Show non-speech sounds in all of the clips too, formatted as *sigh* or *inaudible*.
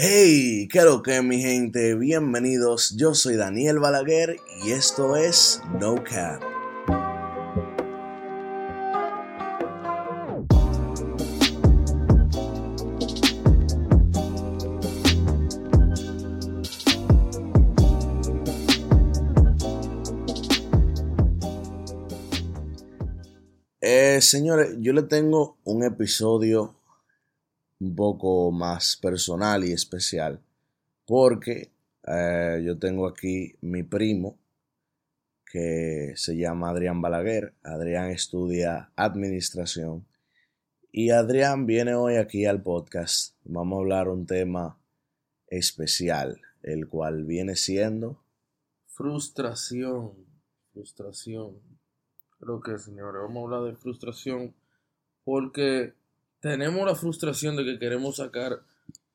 Hey, ¿qué lo que mi gente? Bienvenidos, yo soy Daniel Balaguer y esto es No Cap. Eh, señores, yo le tengo un episodio un poco más personal y especial porque eh, yo tengo aquí mi primo que se llama Adrián Balaguer. Adrián estudia administración y Adrián viene hoy aquí al podcast. Vamos a hablar un tema especial, el cual viene siendo frustración, frustración. Creo que, señores, vamos a hablar de frustración porque tenemos la frustración de que queremos sacar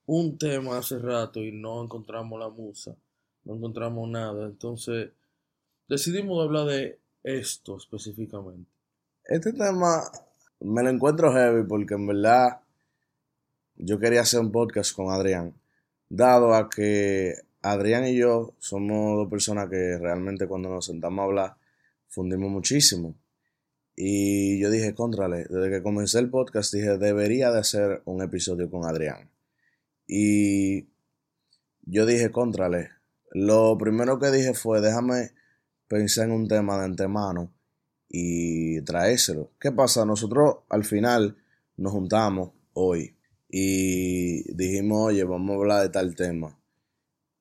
un tema hace rato y no encontramos la musa, no encontramos nada. Entonces, decidimos hablar de esto específicamente. Este tema me lo encuentro heavy porque en verdad yo quería hacer un podcast con Adrián, dado a que Adrián y yo somos dos personas que realmente cuando nos sentamos a hablar fundimos muchísimo. Y yo dije, contrale, desde que comencé el podcast dije, debería de hacer un episodio con Adrián. Y yo dije, contrale, lo primero que dije fue, déjame pensar en un tema de antemano y traérselo. ¿Qué pasa? Nosotros al final nos juntamos hoy y dijimos, oye, vamos a hablar de tal tema.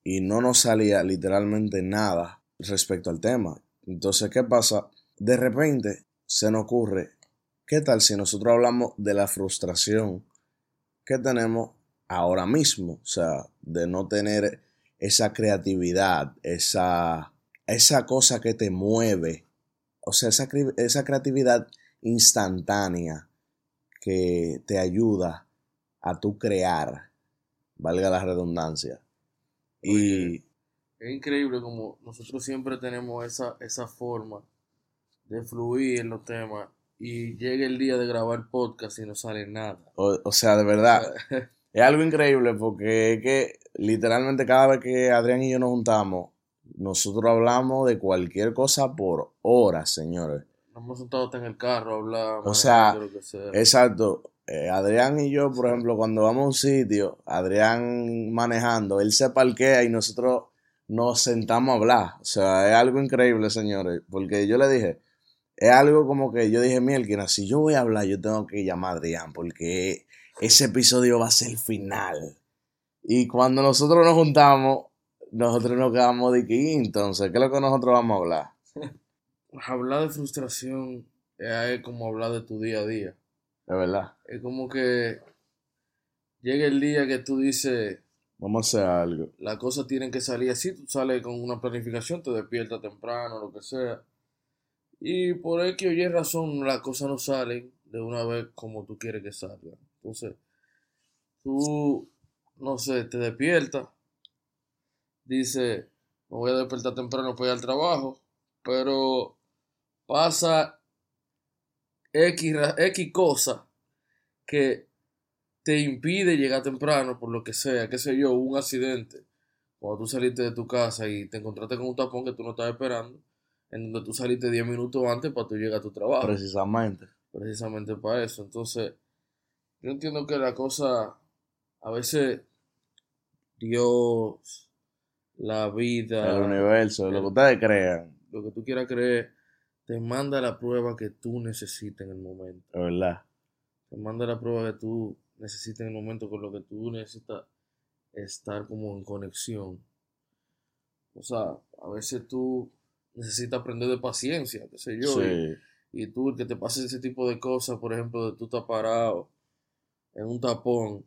Y no nos salía literalmente nada respecto al tema. Entonces, ¿qué pasa? De repente se nos ocurre, ¿qué tal si nosotros hablamos de la frustración que tenemos ahora mismo? O sea, de no tener esa creatividad, esa, esa cosa que te mueve, o sea, esa, esa creatividad instantánea que te ayuda a tu crear, valga la redundancia. Y es increíble como nosotros siempre tenemos esa, esa forma de fluir en los temas y llega el día de grabar podcast y no sale nada. O, sea, de verdad, *laughs* es algo increíble porque es que literalmente cada vez que Adrián y yo nos juntamos, nosotros hablamos de cualquier cosa por horas, señores. Nos hemos sentado hasta en el carro a hablar. O sea, exacto. Eh, Adrián y yo, por ejemplo, cuando vamos a un sitio, Adrián manejando, él se parquea y nosotros nos sentamos a hablar. O sea, es algo increíble, señores. Porque yo le dije, es algo como que yo dije, Mielkina, si yo voy a hablar, yo tengo que llamar a Adrián, porque ese episodio va a ser el final. Y cuando nosotros nos juntamos, nosotros nos quedamos de que, entonces, ¿qué es lo que nosotros vamos a hablar? *laughs* hablar de frustración es como hablar de tu día a día. Es verdad. Es como que llega el día que tú dices, Vamos a hacer algo. Las cosas tienen que salir así. Tú sales con una planificación, te despiertas temprano, lo que sea. Y por X o Y razón las cosas no salen de una vez como tú quieres que salgan. Entonces, tú, no sé, te despiertas, dice, me voy a despertar temprano para ir al trabajo, pero pasa X, X cosa que te impide llegar temprano por lo que sea, qué sé yo, un accidente, cuando tú saliste de tu casa y te encontraste con un tapón que tú no estabas esperando, en donde tú saliste 10 minutos antes para tú llegar a tu trabajo. Precisamente. Precisamente para eso. Entonces, yo entiendo que la cosa, a veces, Dios, la vida, el universo, lo que ustedes crean, lo que tú quieras creer, te manda la prueba que tú necesitas en el momento. Es verdad. Te manda la prueba que tú necesitas en el momento con lo que tú necesitas estar como en conexión. O sea, a veces tú necesita aprender de paciencia, qué sé yo. Y, tú, que te pase ese tipo de cosas, por ejemplo, de tú estás parado en un tapón,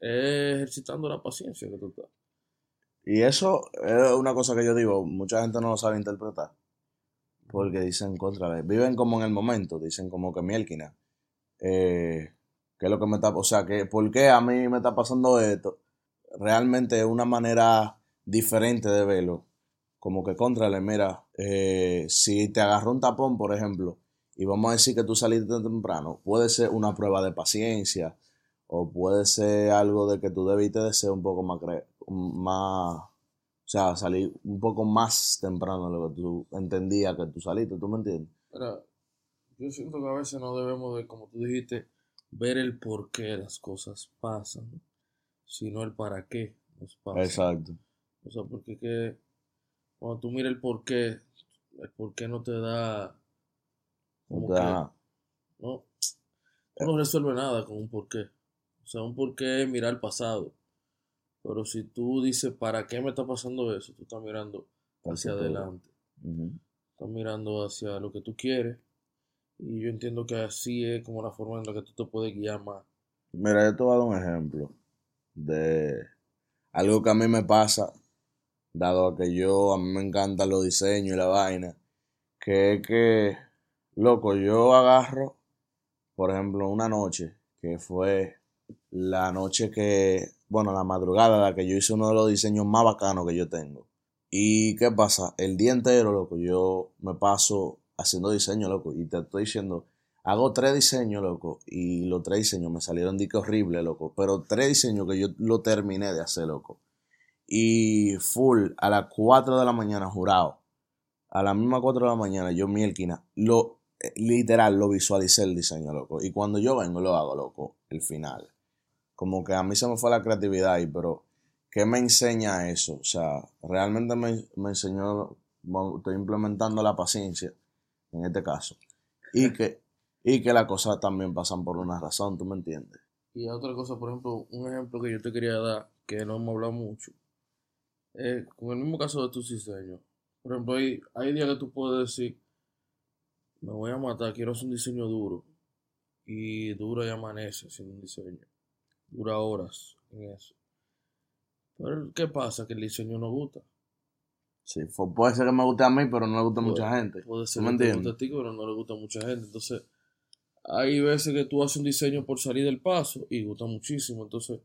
eh, ejercitando la paciencia que tú estás. Y eso es una cosa que yo digo, mucha gente no lo sabe interpretar. Porque dicen contra viven como en el momento, dicen como que mielquina. Eh, ¿Qué es lo que me está, o sea, que por qué a mí me está pasando esto? Realmente es una manera diferente de verlo como que contrale, mira, eh, si te agarró un tapón, por ejemplo, y vamos a decir que tú saliste temprano, puede ser una prueba de paciencia, o puede ser algo de que tú debiste de ser un poco más, más o sea, salir un poco más temprano de lo que tú entendías que tú saliste, ¿tú me entiendes? yo siento que a veces no debemos de, como tú dijiste, ver el por qué las cosas pasan, sino el para qué nos pasan. Exacto. O sea, porque que cuando tú miras el por qué, el por qué no te da... Como no te da no, no resuelve nada con un por qué. O sea, un por qué es mirar el pasado. Pero si tú dices, ¿para qué me está pasando eso? Tú estás mirando hacia adelante. Estás mirando hacia lo que tú quieres y yo entiendo que así es como la forma en la que tú te puedes guiar más. Mira, yo te voy a dar un ejemplo de algo que a mí me pasa, dado a que yo, a mí me encantan los diseños y la vaina, que es que, loco, yo agarro, por ejemplo, una noche, que fue la noche que, bueno, la madrugada, la que yo hice uno de los diseños más bacanos que yo tengo. ¿Y qué pasa? El día entero, loco, yo me paso haciendo diseño, loco. Y te estoy diciendo, hago tres diseños, loco. Y los tres diseños me salieron de que horrible, loco. Pero tres diseños que yo lo terminé de hacer, loco. Y full, a las 4 de la mañana, jurado. A las mismas 4 de la mañana, yo mi elquina, lo, eh, literal, lo visualicé el diseño, loco. Y cuando yo vengo, lo hago, loco, el final. Como que a mí se me fue la creatividad ahí, pero ¿qué me enseña eso? O sea, realmente me, me enseñó, estoy implementando la paciencia en este caso. Y que, y que las cosas también pasan por una razón, ¿tú me entiendes? Y otra cosa, por ejemplo, un ejemplo que yo te quería dar, que no hemos hablado mucho, es con el mismo caso de tus diseños. Por ejemplo, hay, hay días que tú puedes decir, me voy a matar, quiero hacer un diseño duro. Y dura y amanece haciendo un diseño. Dura horas en eso. Pero ¿qué pasa? Que el diseño no gusta. Sí, puede ser que me guste a mí, pero no le gusta a mucha gente. Puede ser que te guste a ti, pero no le gusta a mucha gente. Entonces, hay veces que tú haces un diseño por salir del paso y gusta muchísimo. Entonces,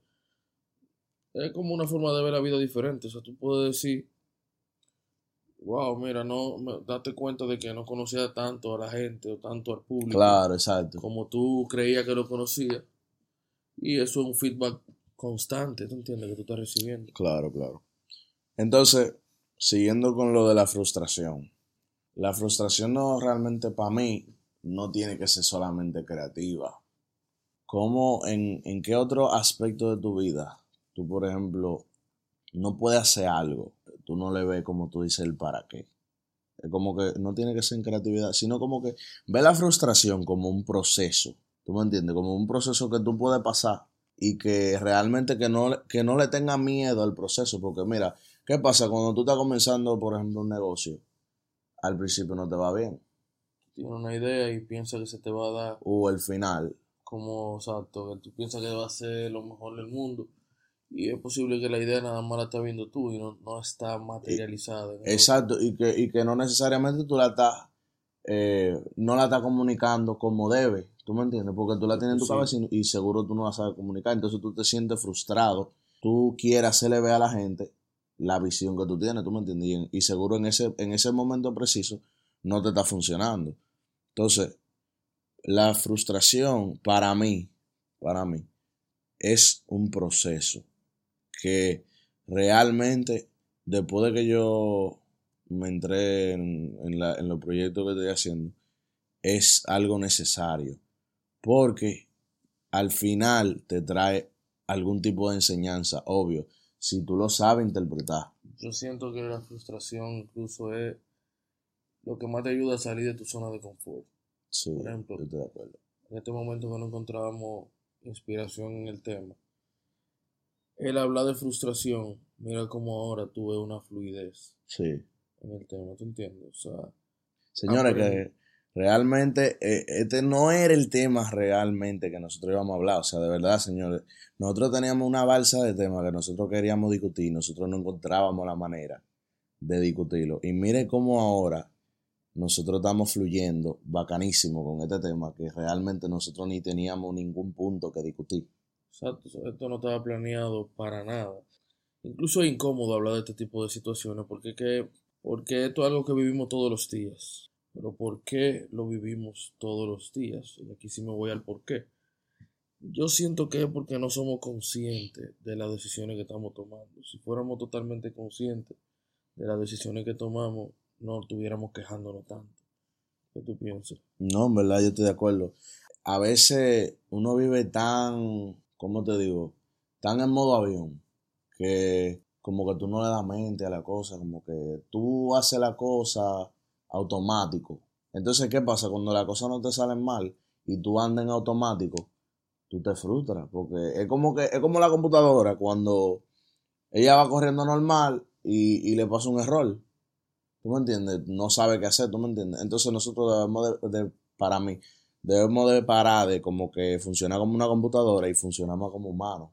es como una forma de ver la vida diferente. O sea, tú puedes decir, wow, mira, no, date cuenta de que no conocía tanto a la gente o tanto al público. Claro, exacto. Como tú creías que lo conocía. Y eso es un feedback constante, ¿tú entiendes? Que tú estás recibiendo. Claro, claro. Entonces, siguiendo con lo de la frustración. La frustración no realmente para mí no tiene que ser solamente creativa. ¿Cómo, en, en qué otro aspecto de tu vida tú, por ejemplo, no puedes hacer algo? Tú no le ves como tú dices el para qué. Es como que no tiene que ser en creatividad, sino como que ve la frustración como un proceso. ¿Tú me entiendes? Como un proceso que tú puedes pasar y que realmente que no, que no le tenga miedo al proceso. Porque mira, ¿Qué pasa cuando tú estás comenzando, por ejemplo, un negocio? Al principio no te va bien. Tienes una idea y piensas que se te va a dar. O el final. Como, exacto, que tú piensas que va a ser lo mejor del mundo. Y es posible que la idea nada más la estás viendo tú y no, está materializada. exacto, y que, y que no necesariamente tú la estás, eh, no la estás comunicando como debe. ¿Tú me entiendes? Porque tú la tienes en tu cabeza y, y, seguro tú no la sabes comunicar. Entonces tú te sientes frustrado. Tú quieres hacerle ver a la gente la visión que tú tienes, ¿tú me entiendes? Y, seguro en ese, en ese momento preciso no te está funcionando. Entonces, la frustración para mí, para mí, es un proceso que realmente, después de que yo me entré en, en los proyectos que estoy haciendo, es algo necesario. Porque al final te trae algún tipo de enseñanza, obvio si tú lo sabes interpretar. Yo siento que la frustración incluso es lo que más te ayuda a salir de tu zona de confort. Sí, Por ejemplo, estoy de acuerdo. En este momento que no encontrábamos inspiración en el tema, el hablar de frustración, mira cómo ahora tuve una fluidez sí. en el tema, ¿tú entiendes? O sea, Señores, que Realmente, eh, este no era el tema realmente que nosotros íbamos a hablar. O sea, de verdad, señores, nosotros teníamos una balsa de temas que nosotros queríamos discutir, nosotros no encontrábamos la manera de discutirlo. Y miren cómo ahora nosotros estamos fluyendo bacanísimo con este tema que realmente nosotros ni teníamos ningún punto que discutir. Esto no estaba planeado para nada. Incluso es incómodo hablar de este tipo de situaciones porque, que, porque esto es algo que vivimos todos los días. Pero ¿por qué lo vivimos todos los días? Y aquí sí me voy al por qué. Yo siento que es porque no somos conscientes de las decisiones que estamos tomando. Si fuéramos totalmente conscientes de las decisiones que tomamos, no estuviéramos quejándonos tanto. ¿Qué tú piensas? No, en verdad, yo estoy de acuerdo. A veces uno vive tan, ¿cómo te digo? Tan en modo avión que como que tú no le das mente a la cosa, como que tú haces la cosa automático. Entonces, ¿qué pasa? Cuando las cosas no te salen mal y tú andas en automático, tú te frustras, porque es como que es como la computadora cuando ella va corriendo normal y, le pasa un error. ¿Tú me entiendes? No sabe qué hacer, ¿tú me entiendes? Entonces nosotros debemos de, para mí, debemos de parar de como que funciona como una computadora y funcionamos como humanos.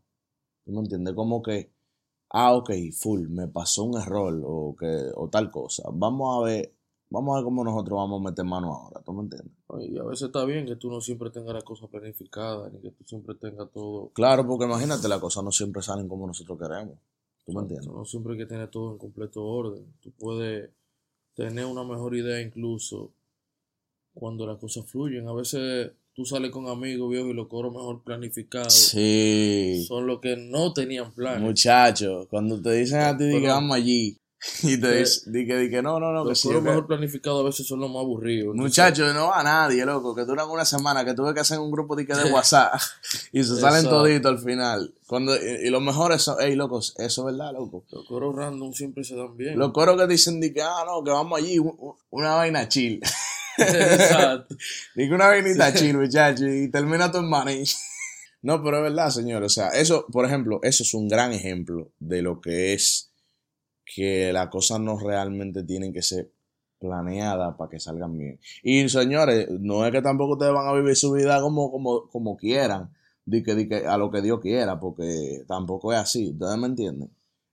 ¿Tú me entiendes? Como que, ah, ok, full, me pasó un error o, que, o tal cosa. Vamos a ver, vamos a ver cómo nosotros vamos a meter mano ahora, ¿tú me entiendes? Y a veces está bien que tú no siempre tengas las cosas planificadas, ni que tú siempre tengas todo. Claro, porque imagínate, las cosas no siempre salen como nosotros queremos. ¿Tú me entiendes? No siempre hay que tener todo en completo orden. Tú puedes tener una mejor idea incluso cuando las cosas fluyen. A veces tú sales con amigos viejos y los coros mejor planificados. Sí. Son los que no tenían planes. Muchachos, cuando te dicen a ti que vamos allí *laughs* y te dicen que, no, no, no, los que coros mejor planificados a veces son los más aburridos. Muchachos, no va a nadie, loco, que duran una semana, que tuve que hacer un grupo de, de *laughs* WhatsApp *laughs* y se salen toditos al final. Cuando, y, los mejores son, hey, locos, eso es verdad, loco. Los coros random siempre se dan bien. Los coros que dicen que, ah, no, que vamos allí, una vaina chill. Exacto. Digo una vainita chill, muchacho, y termina tu money. *laughs* no, pero es verdad, señor. O sea, eso, por ejemplo, eso es un gran ejemplo de lo que es que las cosas no realmente tienen que ser planeadas para que salgan bien. Y señores, no es que tampoco ustedes van a vivir su vida como, como, como quieran, di que, a lo que Dios quiera, porque tampoco es así, ustedes me entienden.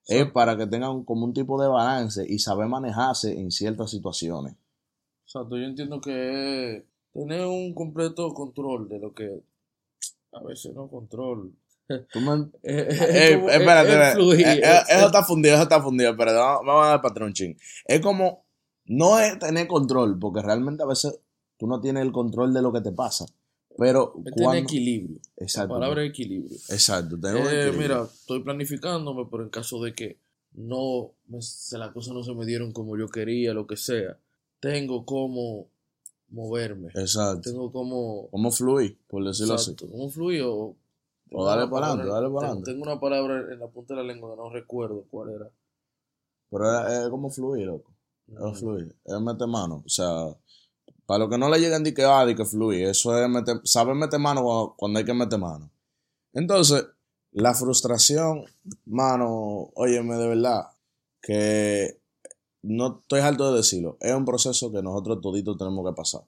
Es para que tengan como un tipo de balance y saber manejarse en ciertas situaciones. Exacto, yo entiendo que es tener un completo control de lo que a veces no control. *laughs* espérate, eso está fundido, eso está fundido, pero vamos, a dar patrón ching. Es como, no es tener control, porque realmente a veces tú no tienes el control de lo que te pasa. Pero es tener equilibrio. Exacto. La palabra equilibrio. Exacto. Eh, mira, estoy planificándome, pero en caso de que no, se, las cosas no se me dieron como yo quería, lo que sea, tengo como moverme. Exacto. Tengo como... Como fluir, por decirlo exacto, Como fluir o... O dale para adelante, dale para adelante. Tengo una palabra en la punta de la lengua que no recuerdo cuál era. Pero es, como fluir, loco. Es fluir. Es meter mano. O sea, para los que no le lleguen de que ah, de que fluir. Eso es meter, saber meter mano cuando, cuando hay que meter mano. Entonces, la frustración, mano, óyeme de verdad, que no estoy harto de decirlo, es un proceso que nosotros toditos tenemos que pasar.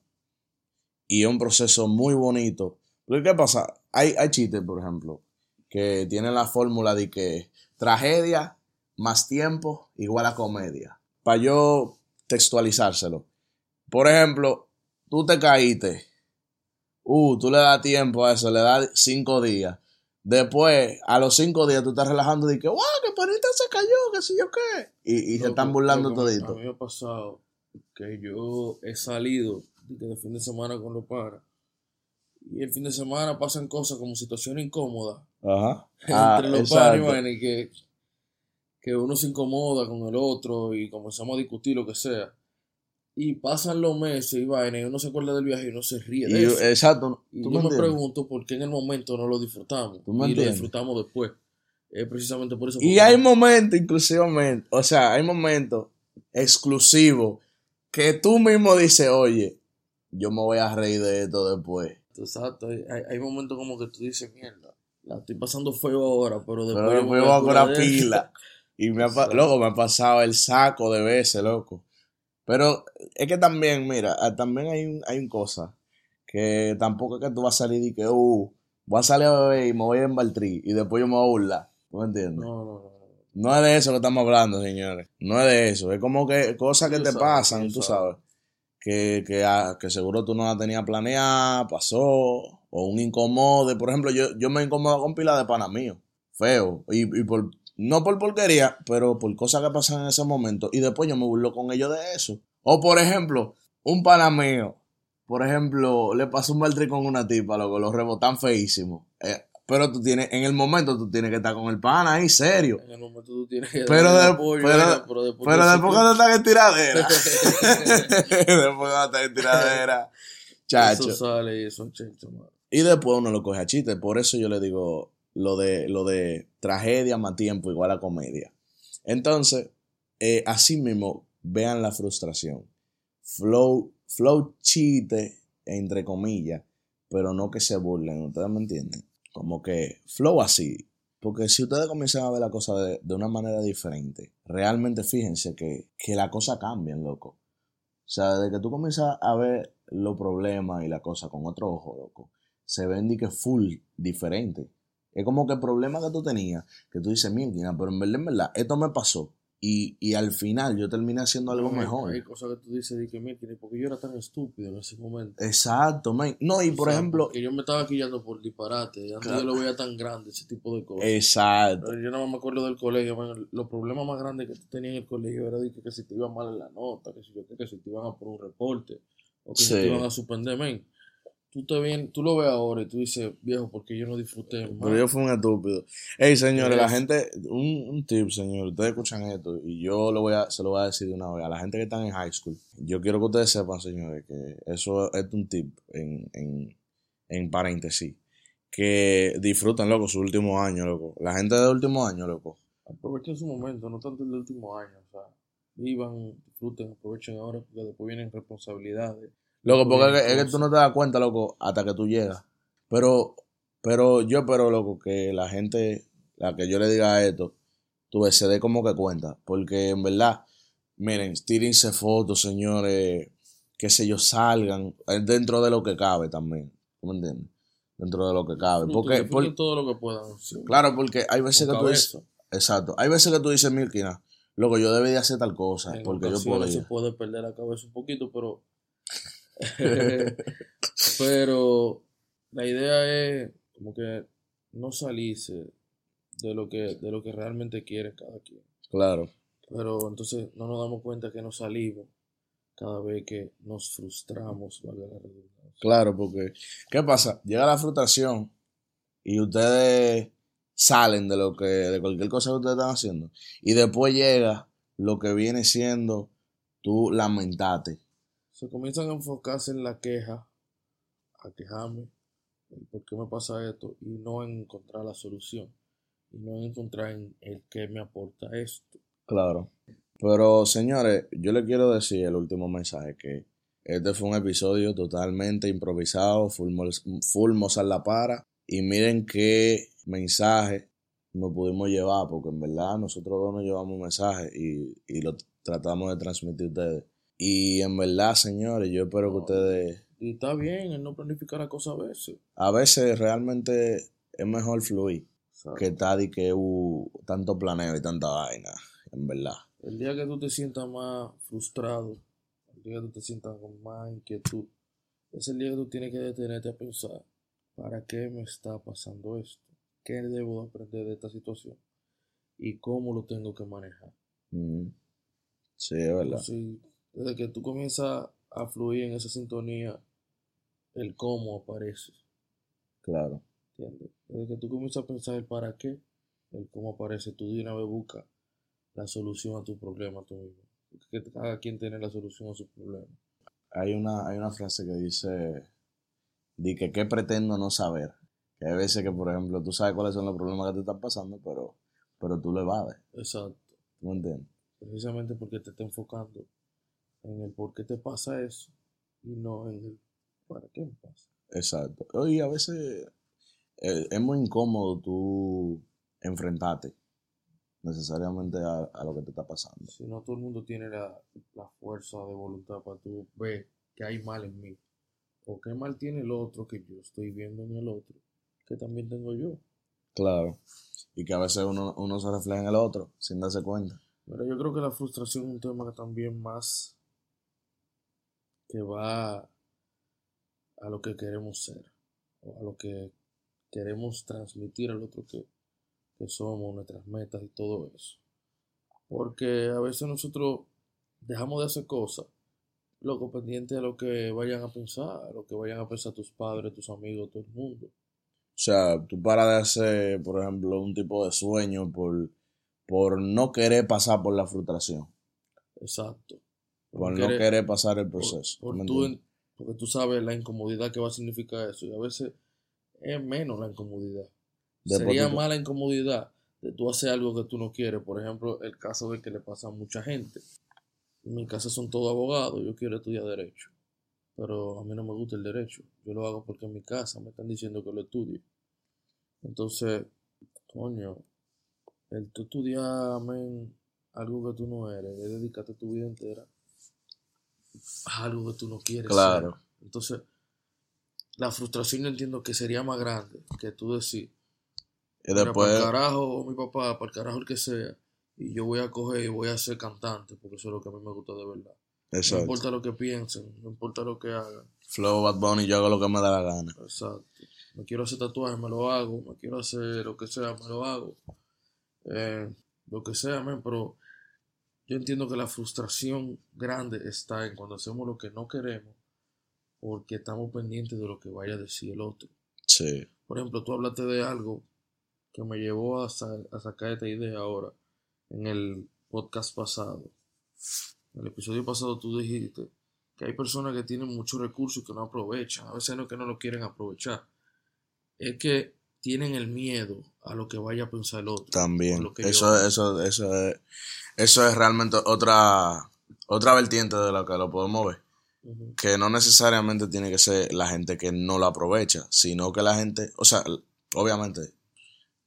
Y es un proceso muy bonito. Pero ¿qué pasa? Hay, hay chistes, por ejemplo, que tienen la fórmula de que tragedia más tiempo igual a comedia. Para yo textualizárselo. Por ejemplo, tú te caíste. Uh, tú le das tiempo a eso, le das cinco días. Después, a los cinco días, tú estás relajando y que, ¡guau! Que Panita se cayó, que sé yo qué. Y, y se están burlando todito. A mí me ha pasado que yo he salido de fin de semana con los padres. Y el fin de semana pasan cosas como situaciones incómodas. Ajá. *laughs* entre los padres y que, que uno se incomoda con el otro y comenzamos a discutir lo que sea. Y pasan los meses y vaina, y uno se acuerda del viaje y uno se ríe de eso. Exacto. Y yo me, pregunto por qué en el momento no lo disfrutamos. y lo disfrutamos después. Es precisamente por eso. Y hay momentos, inclusivamente, o sea, hay momentos exclusivos que tú mismo dices, oye, yo me voy a reír de esto después. Exacto. Hay, hay momentos como que tú dices, mierda, la estoy pasando feo ahora, pero después. Pero después voy con la pila. Y me ha, loco, me ha pasado el saco de veces, loco. Pero es que también, mira, ah, también hay un, hay un cosa que tampoco es que tú vas a salir y que, uh, voy a salir a beber y me voy a embaltrí y después yo me voy a burlar. ¿Tú me entiendes? No, no, no. No es de eso que estamos hablando, señores. No es de eso. Es como que cosas que te pasan, tú sabes. Que, que, ah, que, seguro tú no la tenías planeada, pasó, o un incomode. Por ejemplo, yo, yo me incomodo con pila de pana mío. Feo. Y, y por no por porquería, pero por cosas que pasan en ese momento. Y después yo me burlo con ellos de eso. O por ejemplo, un pana mío por ejemplo, le pasó un mal trip con una tipa, loco, lo rebotan feísimo. Eh, pero tú tienes, en el momento tú tienes que estar con el pan ahí, serio. En el momento tú tienes que Pero, de- apoyo, pero, pero después pero *laughs* *laughs* después cuando están en tiradera. después cuando están en tiradera. Chacho. Eso sale y eso mano. Y después uno lo coge a chiste. Por eso yo le digo lo de, lo de tragedia más tiempo igual a comedia. Entonces, eh, así mismo, vean la frustración. Flow, flow chiste, entre comillas, pero no que se burlen, ¿ustedes me entienden? Como que flow así. Porque si ustedes comienzan a ver la cosa de, de una manera diferente, realmente fíjense que, que la cosa cambian, loco. O sea, desde que tú comienzas a ver los problemas y la cosa con otro ojo, loco, se ven que full diferente. Es como que el problema que tú tenías, que tú dices, mierda, pero en verdad, en verdad, esto me pasó. Y, y al final yo terminé haciendo algo No, mejor. Hay cosas que tú dices, de que, porque yo era tan estúpido en ese momento. Exacto, man. No, y O por sea, ejemplo, Que yo me estaba quillando por disparate. Antes Claro. yo lo veía tan grande, ese tipo de cosas. exacto. Pero yo no me acuerdo del colegio, man, los problemas más grandes que tú tenías en el colegio era de que, que si te iba mal en la nota, que si, yo, que si te iban a por un reporte, o que si te iban a suspender, men. Tú, te ven, tú lo ves ahora y tú dices, viejo, porque yo no disfruté más. Pero yo fui un estúpido. Ey, señores, la gente, un, un tip, señor, ustedes escuchan esto y yo lo voy a, se lo voy a decir de una vez a la gente que están en high school. Yo quiero que ustedes sepan, señores, que eso es un tip en, en, en paréntesis. Que disfruten, loco, su último año, loco. La gente de último año, loco. Aprovechen su momento, no tanto el del último año. O sea, vivan, disfruten, aprovechen ahora, porque después vienen responsabilidades. Loco, porque es que, es que tú no te das cuenta, loco, hasta que tú llegas. Pero, pero yo espero, loco, que la gente, la que yo le diga esto, tú se dé como que cuenta. Porque en verdad, miren, tírense fotos, señores, que sé yo, salgan eh, dentro de lo que cabe también. ¿Tú me entiendes? Dentro de lo que cabe. Porque, por- todo lo que puedan. sí, claro, porque hay veces con que tú dices, exacto, hay veces que tú dices, Milkina, loco, yo debí de hacer tal cosa, En porque yo ocasiones se podía. puede perder la cabeza un poquito, pero. *laughs* pero la idea es como que no salirse de lo que, de lo que realmente quiere cada quien. Claro. Pero entonces no nos damos cuenta que nos salimos cada vez que nos frustramos, valga la redundancia. Claro, porque ¿qué pasa? Llega la frustración y ustedes salen de lo que de cualquier cosa que ustedes están haciendo y después llega lo que viene siendo tú lamentarte. Se comienzan a enfocarse en la queja, a quejarme, por qué me pasa esto, y no en encontrar la solución, y no en encontrar en el que me aporta esto. Claro. Pero señores, yo le quiero decir el último mensaje que este fue un episodio totalmente improvisado, full, full la para y miren qué mensaje nos pudimos llevar, porque en verdad nosotros dos nos llevamos un mensaje y, y lo tratamos de transmitir a ustedes. Y en verdad, señores, yo espero que ustedes, Y está bien el no planificar las cosas a veces. a veces realmente es mejor fluir que y que uh, tanto planeo y tanta vaina, en verdad. El día que tú te sientas más frustrado, el día que tú te sientas con más inquietud, es el día que tú tienes que detenerte a pensar, ¿para qué me está pasando esto? ¿Qué debo aprender de esta situación? ¿Y cómo lo tengo que manejar? Mm. Sí, es verdad. Entonces, desde que tú comienzas a fluir en esa sintonía, el cómo aparece, Claro. ¿entiendes? Desde que tú comienzas a pensar el para qué, el cómo aparece, tú de una vez buscas la solución a tu problema tú mismo. Porque cada quien tiene la solución a su problema. Hay una, hay una frase que dice, di que qué pretendo no saber. Que hay veces que, por ejemplo, tú sabes cuáles son los problemas que te están pasando, pero, pero tú lo evades. Exacto. ¿Tú me entiendes? Precisamente porque te está enfocando en el por qué te pasa eso y no en el para qué me pasa. Exacto. Y a veces eh, es muy incómodo tú enfrentarte necesariamente a, a lo que te está pasando. Si no todo el mundo tiene la, la fuerza de voluntad para tú ver que hay mal en mí o qué mal tiene el otro que yo estoy viendo en el otro que también tengo yo. Claro. Y que a veces uno, uno se refleja en el otro sin darse cuenta. Pero yo creo que la frustración es un tema que también más que va a lo que queremos ser o a lo que queremos transmitir al otro que, que somos, nuestras metas y todo eso. Porque a veces nosotros dejamos de hacer cosas loco, pendiente de lo que vayan a pensar, lo que vayan a pensar tus padres, tus amigos, todo el mundo. O sea, tú paras de hacer, por ejemplo, un tipo de sueño por, por no querer pasar por la frustración. Exacto. Por no querer, pasar el proceso. Por, tú, porque tú sabes la incomodidad que va a significar eso. Y a veces es menos la incomodidad. Sería más la incomodidad de tú hacer algo que tú no quieres. Por ejemplo, el caso de que le pasa a mucha gente. En mi casa son todos abogados, yo quiero estudiar derecho. Pero a mí no me gusta el derecho. Yo lo hago porque en mi casa me están diciendo que lo estudie. Entonces, coño, el tú estudiar, algo que tú no eres, es dedicarte tu vida entera algo que tú no quieres. Claro. Entonces, la frustración yo entiendo que sería más grande que tú decir, y después... Para el carajo, mi papá, para el carajo el que sea, y yo voy a coger y voy a ser cantante, porque eso es lo que a mí me gusta de verdad. Exacto. No importa lo que piensen, no importa lo que hagan. Flow, Bad Bunny, yo hago lo que me da la gana. Exacto. Me quiero hacer tatuajes, me lo hago. Me quiero hacer lo que sea, me lo hago. Eh, lo que sea, pero yo entiendo que la frustración grande está en cuando hacemos lo que no queremos porque estamos pendientes de lo que vaya a decir el otro. Sí. Por ejemplo, tú hablaste de algo que me llevó a, sacar esta idea ahora en el podcast pasado. En el episodio pasado tú dijiste que hay personas que tienen muchos recursos que no aprovechan. A veces no es que no lo quieren aprovechar. Es que tienen el miedo a lo que vaya a pensar el otro. También. Eso, eso, eso, es, eso es realmente otra, otra vertiente de lo que lo podemos ver. Que no necesariamente tiene que ser la gente que no la aprovecha, sino que la gente, o sea, obviamente,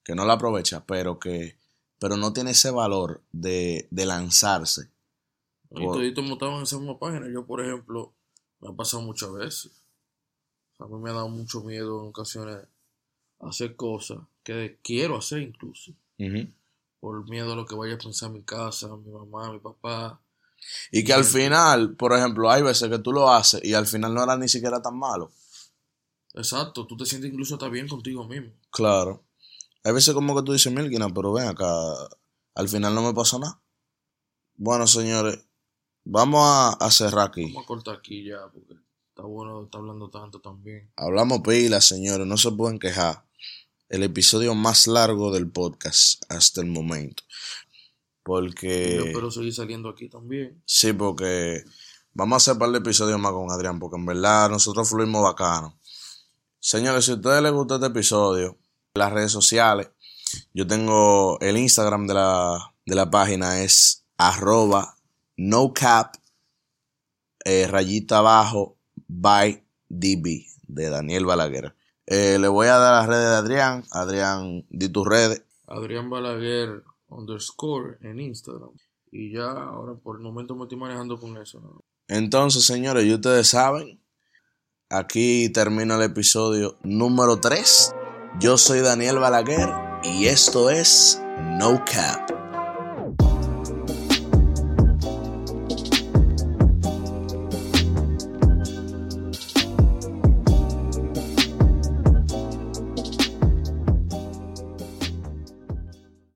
que no la aprovecha, pero que pero no tiene ese valor de, de lanzarse. Y toditos montaban en esa misma página. Yo, por ejemplo, me ha pasado muchas veces. a mí me ha dado mucho miedo en ocasiones hacer cosas que quiero hacer incluso. Por miedo a lo que vaya a pensar mi casa, mi mamá, mi papá. Y que al final, por ejemplo, hay veces que tú lo haces y al final no era ni siquiera tan malo. Exacto, tú te sientes incluso tan bien contigo mismo. Claro. Hay veces como que tú dices, Milkina, pero ven acá, al final no me pasa nada. Bueno, señores, vamos a, cerrar aquí. Vamos a cortar aquí ya, porque está bueno, está hablando tanto también. Hablamos pila, señores, no se pueden quejar el episodio más largo del podcast hasta el momento. Porque. Yo espero seguir saliendo aquí también. Sí, porque vamos a hacer un par de episodios más con Adrián, porque en verdad nosotros fluimos bacano. Señores, si a ustedes les gustó este episodio, las redes sociales, yo tengo el Instagram de la, de la página, es arroba nocap eh, rayita abajo by DB de Daniel Balaguer. Eh, le voy a dar las redes de Adrián. Adrián, di tus redes. Adrián Balaguer underscore en Instagram. Y ya ahora por el momento me estoy manejando con eso. Entonces, señores, y ustedes saben, aquí termina el episodio número 3. Yo soy Daniel Balaguer y esto es No Cap.